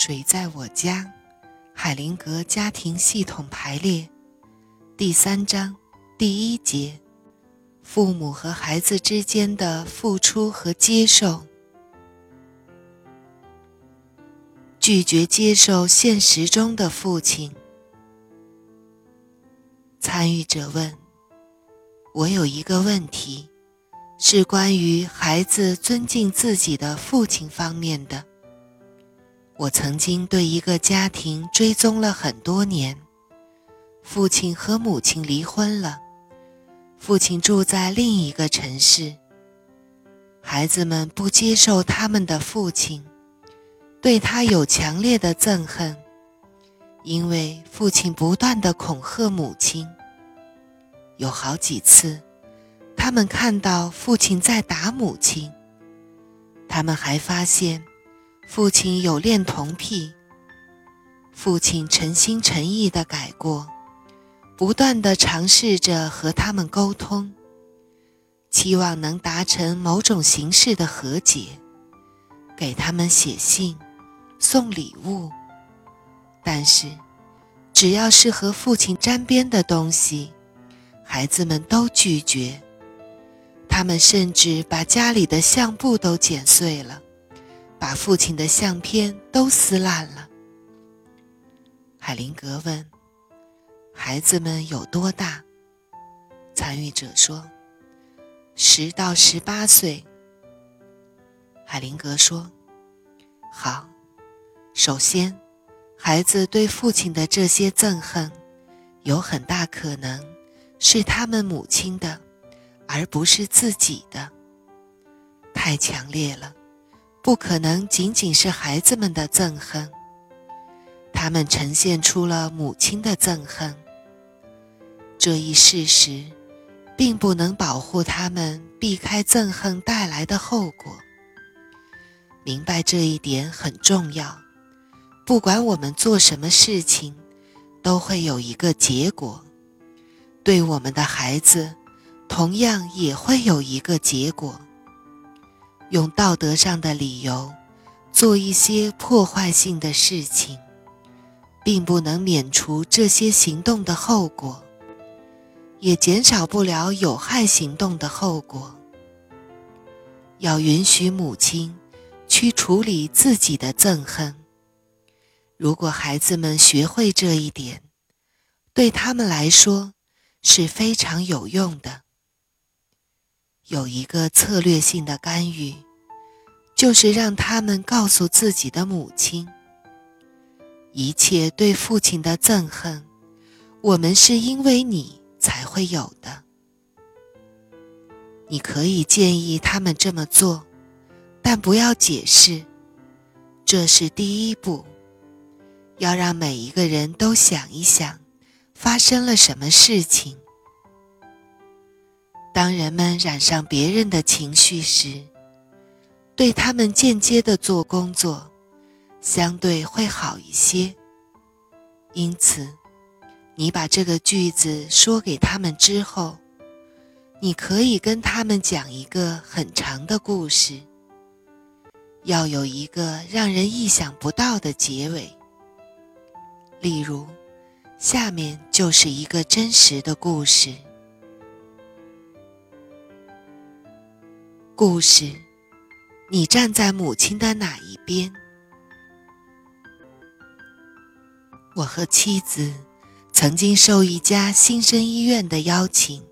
谁在我家？海灵格家庭系统排列，第三章第一节：父母和孩子之间的付出和接受。拒绝接受现实中的父亲。参与者问：“我有一个问题，是关于孩子尊敬自己的父亲方面的。我曾经对一个家庭追踪了很多年，父亲和母亲离婚了，父亲住在另一个城市，孩子们不接受他们的父亲。”对他有强烈的憎恨，因为父亲不断的恐吓母亲。有好几次，他们看到父亲在打母亲。他们还发现，父亲有恋童癖。父亲诚心诚意的改过，不断的尝试着和他们沟通，期望能达成某种形式的和解，给他们写信。送礼物，但是只要是和父亲沾边的东西，孩子们都拒绝。他们甚至把家里的相簿都剪碎了，把父亲的相片都撕烂了。海灵格问：“孩子们有多大？”参与者说：“十到十八岁。”海灵格说：“好。”首先，孩子对父亲的这些憎恨，有很大可能是他们母亲的，而不是自己的。太强烈了，不可能仅仅是孩子们的憎恨。他们呈现出了母亲的憎恨。这一事实，并不能保护他们避开憎恨带来的后果。明白这一点很重要。不管我们做什么事情，都会有一个结果。对我们的孩子，同样也会有一个结果。用道德上的理由做一些破坏性的事情，并不能免除这些行动的后果，也减少不了有害行动的后果。要允许母亲去处理自己的憎恨。如果孩子们学会这一点，对他们来说是非常有用的。有一个策略性的干预，就是让他们告诉自己的母亲：一切对父亲的憎恨，我们是因为你才会有的。你可以建议他们这么做，但不要解释，这是第一步。要让每一个人都想一想，发生了什么事情。当人们染上别人的情绪时，对他们间接的做工作，相对会好一些。因此，你把这个句子说给他们之后，你可以跟他们讲一个很长的故事，要有一个让人意想不到的结尾。例如，下面就是一个真实的故事。故事，你站在母亲的哪一边？我和妻子曾经受一家新生医院的邀请，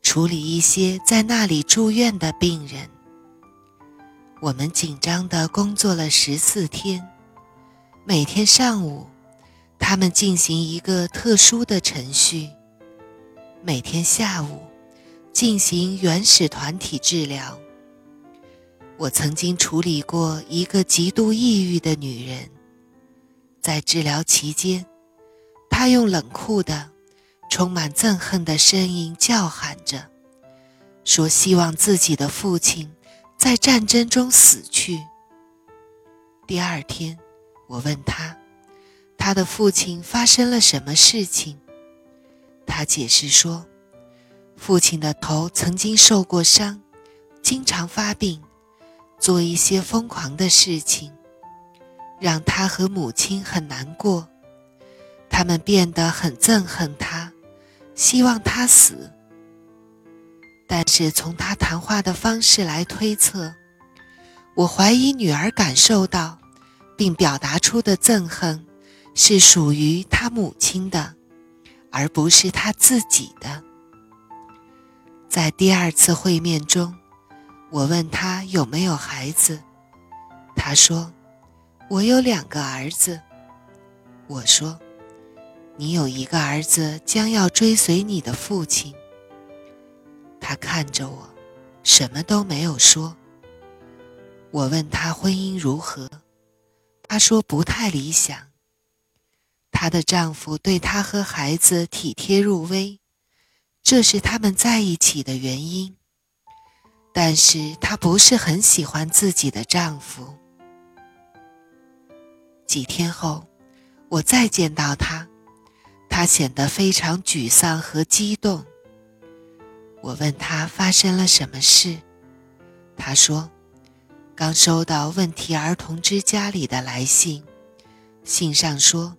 处理一些在那里住院的病人。我们紧张的工作了十四天，每天上午。他们进行一个特殊的程序，每天下午进行原始团体治疗。我曾经处理过一个极度抑郁的女人，在治疗期间，她用冷酷的、充满憎恨的声音叫喊着，说希望自己的父亲在战争中死去。第二天，我问她。她的父亲发生了什么事情？她解释说，父亲的头曾经受过伤，经常发病，做一些疯狂的事情。让他和母亲很难过，他们变得很憎恨他，希望他死。但是从他谈话的方式来推测，我怀疑女儿感受到并表达出的憎恨是属于他母亲的，而不是他自己的。在第二次会面中，我问他有没有孩子，他说。我有两个儿子，我说，你有一个儿子将要追随你的父亲。他看着我，什么都没有说。我问他婚姻如何，他说不太理想。她的丈夫对她和孩子体贴入微，这是他们在一起的原因。但是她不是很喜欢自己的丈夫。几天后，我再见到他，他显得非常沮丧和激动。我问他发生了什么事，他说：“刚收到问题儿童之家里的来信，信上说，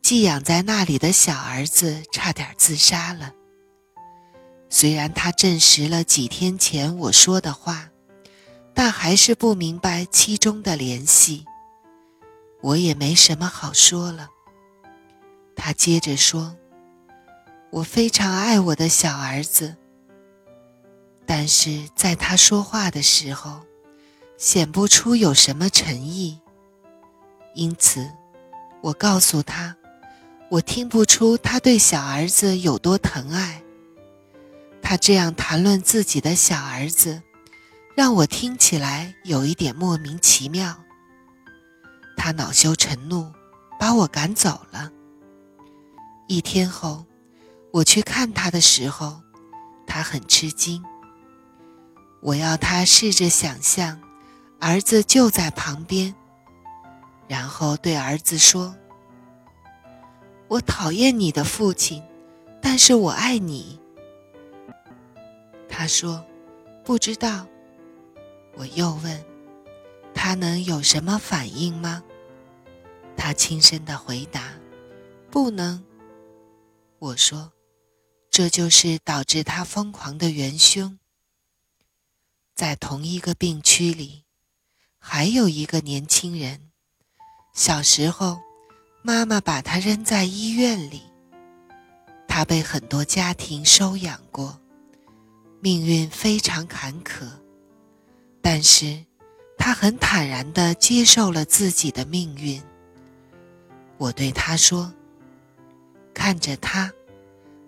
寄养在那里的小儿子差点自杀了。虽然他证实了几天前我说的话，但还是不明白其中的联系。”我也没什么好说了。他接着说：“我非常爱我的小儿子，但是在他说话的时候，显不出有什么诚意。因此，我告诉他，我听不出他对小儿子有多疼爱。他这样谈论自己的小儿子，让我听起来有一点莫名其妙。”他恼羞成怒，把我赶走了。一天后，我去看他的时候，他很吃惊。我要他试着想象，儿子就在旁边，然后对儿子说：“我讨厌你的父亲，但是我爱你。”他说：“不知道。”我又问：“他能有什么反应吗？”他轻声的回答：“不能。”我说：“这就是导致他疯狂的元凶。”在同一个病区里，还有一个年轻人。小时候，妈妈把他扔在医院里。他被很多家庭收养过，命运非常坎坷，但是他很坦然地接受了自己的命运。我对他说：“看着他，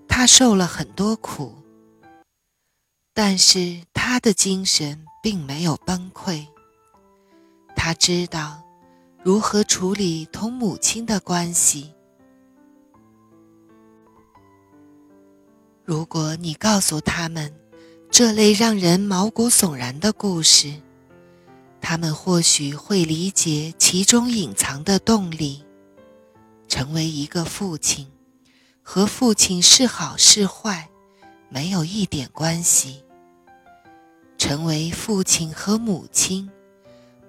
他受了很多苦，但是他的精神并没有崩溃。他知道如何处理同母亲的关系。如果你告诉他们这类让人毛骨悚然的故事，他们或许会理解其中隐藏的动力。”成为一个父亲，和父亲是好是坏，没有一点关系。成为父亲和母亲，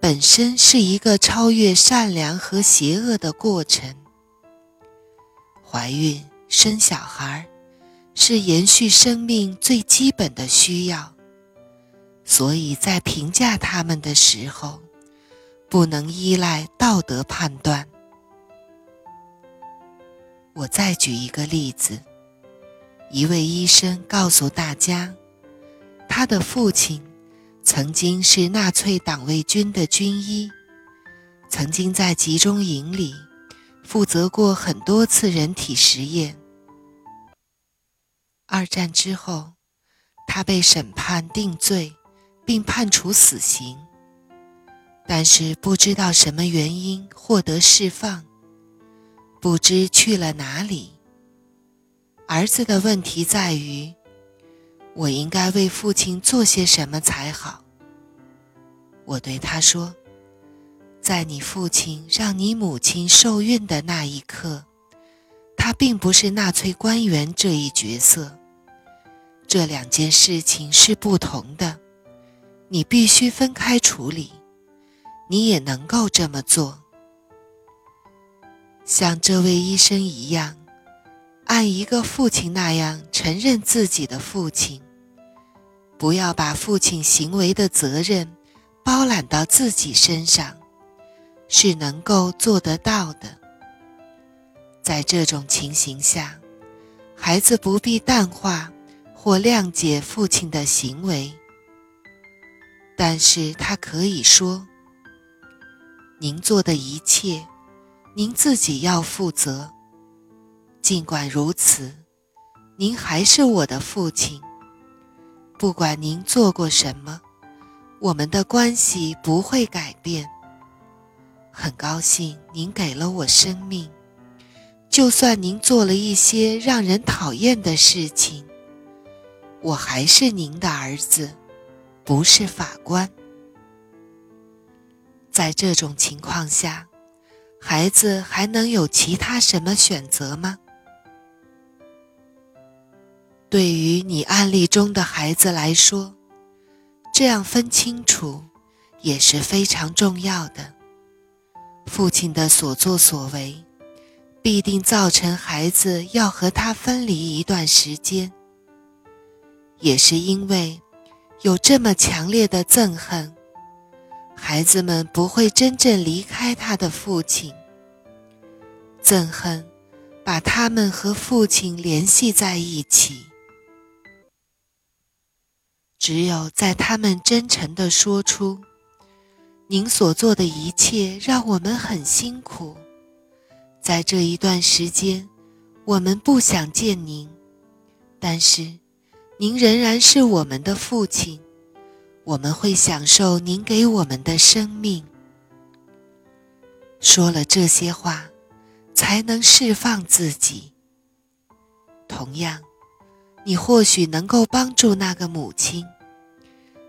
本身是一个超越善良和邪恶的过程。怀孕、生小孩，是延续生命最基本的需要，所以在评价他们的时候，不能依赖道德判断。我再举一个例子：一位医生告诉大家，他的父亲曾经是纳粹党卫军的军医，曾经在集中营里负责过很多次人体实验。二战之后，他被审判定罪，并判处死刑，但是不知道什么原因获得释放。不知去了哪里。儿子的问题在于，我应该为父亲做些什么才好。我对他说，在你父亲让你母亲受孕的那一刻，他并不是纳粹官员这一角色。这两件事情是不同的，你必须分开处理。你也能够这么做。像这位医生一样，按一个父亲那样承认自己的父亲，不要把父亲行为的责任包揽到自己身上，是能够做得到的。在这种情形下，孩子不必淡化或谅解父亲的行为，但是他可以说。您做的一切，您自己要负责。尽管如此，您还是我的父亲。不管您做过什么，我们的关系不会改变。很高兴您给了我生命，就算您做了一些让人讨厌的事情，我还是您的儿子，不是法官。在这种情况下，孩子还能有其他什么选择吗？对于你案例中的孩子来说，这样分清楚也是非常重要的。父亲的所作所为，必定造成孩子要和他分离一段时间，也是因为有这么强烈的憎恨。孩子们不会真正离开他的父亲。憎恨把他们和父亲联系在一起。只有在他们真诚地说出：“您所做的一切让我们很辛苦，在这一段时间，我们不想见您，但是您仍然是我们的父亲。”我们会享受您给我们的生命。说了这些话，才能释放自己。同样，你或许能够帮助那个母亲，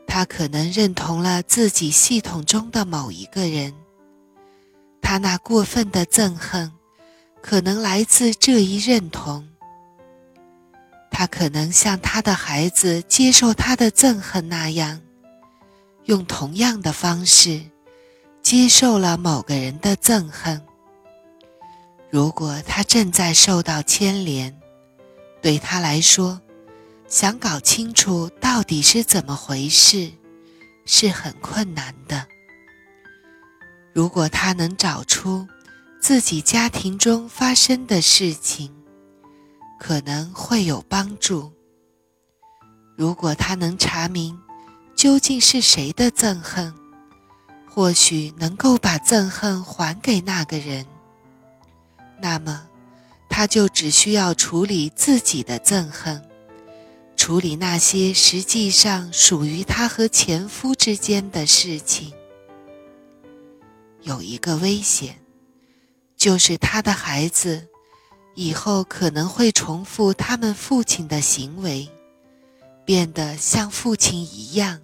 她可能认同了自己系统中的某一个人，她那过分的憎恨，可能来自这一认同。他可能像他的孩子接受他的憎恨那样。用同样的方式接受了某个人的憎恨。如果他正在受到牵连，对他来说，想搞清楚到底是怎么回事是很困难的。如果他能找出自己家庭中发生的事情，可能会有帮助。如果他能查明。究竟是谁的憎恨？或许能够把憎恨还给那个人。那么，他就只需要处理自己的憎恨，处理那些实际上属于他和前夫之间的事情。有一个危险，就是他的孩子以后可能会重复他们父亲的行为，变得像父亲一样。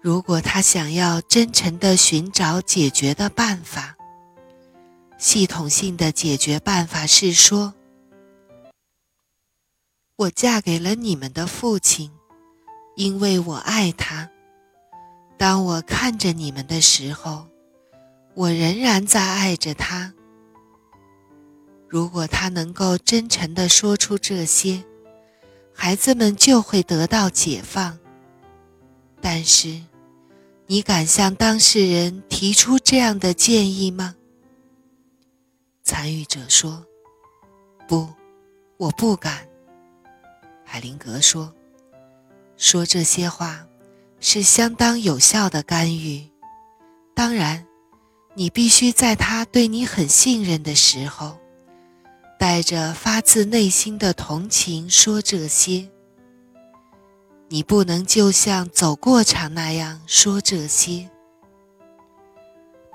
如果他想要真诚地寻找解决的办法，系统性的解决办法是说：“我嫁给了你们的父亲，因为我爱他。当我看着你们的时候，我仍然在爱着他。”如果他能够真诚地说出这些，孩子们就会得到解放。但是。你敢向当事人提出这样的建议吗？参与者说：“不，我不敢。”海灵格说：“说这些话是相当有效的干预。当然，你必须在他对你很信任的时候，带着发自内心的同情说这些。”你不能就像走过场那样说这些。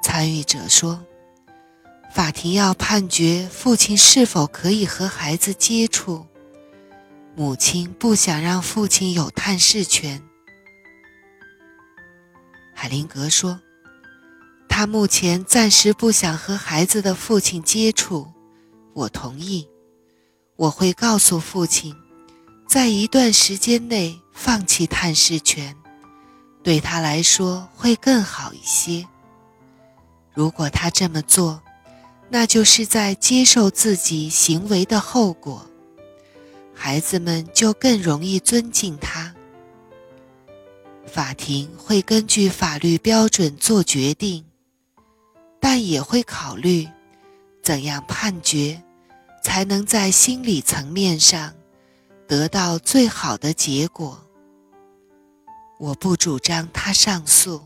参与者说：“法庭要判决父亲是否可以和孩子接触，母亲不想让父亲有探视权。”海灵格说：“他目前暂时不想和孩子的父亲接触，我同意，我会告诉父亲。”在一段时间内放弃探视权，对他来说会更好一些。如果他这么做，那就是在接受自己行为的后果，孩子们就更容易尊敬他。法庭会根据法律标准做决定，但也会考虑怎样判决才能在心理层面上得到最好的结果。我不主张他上诉，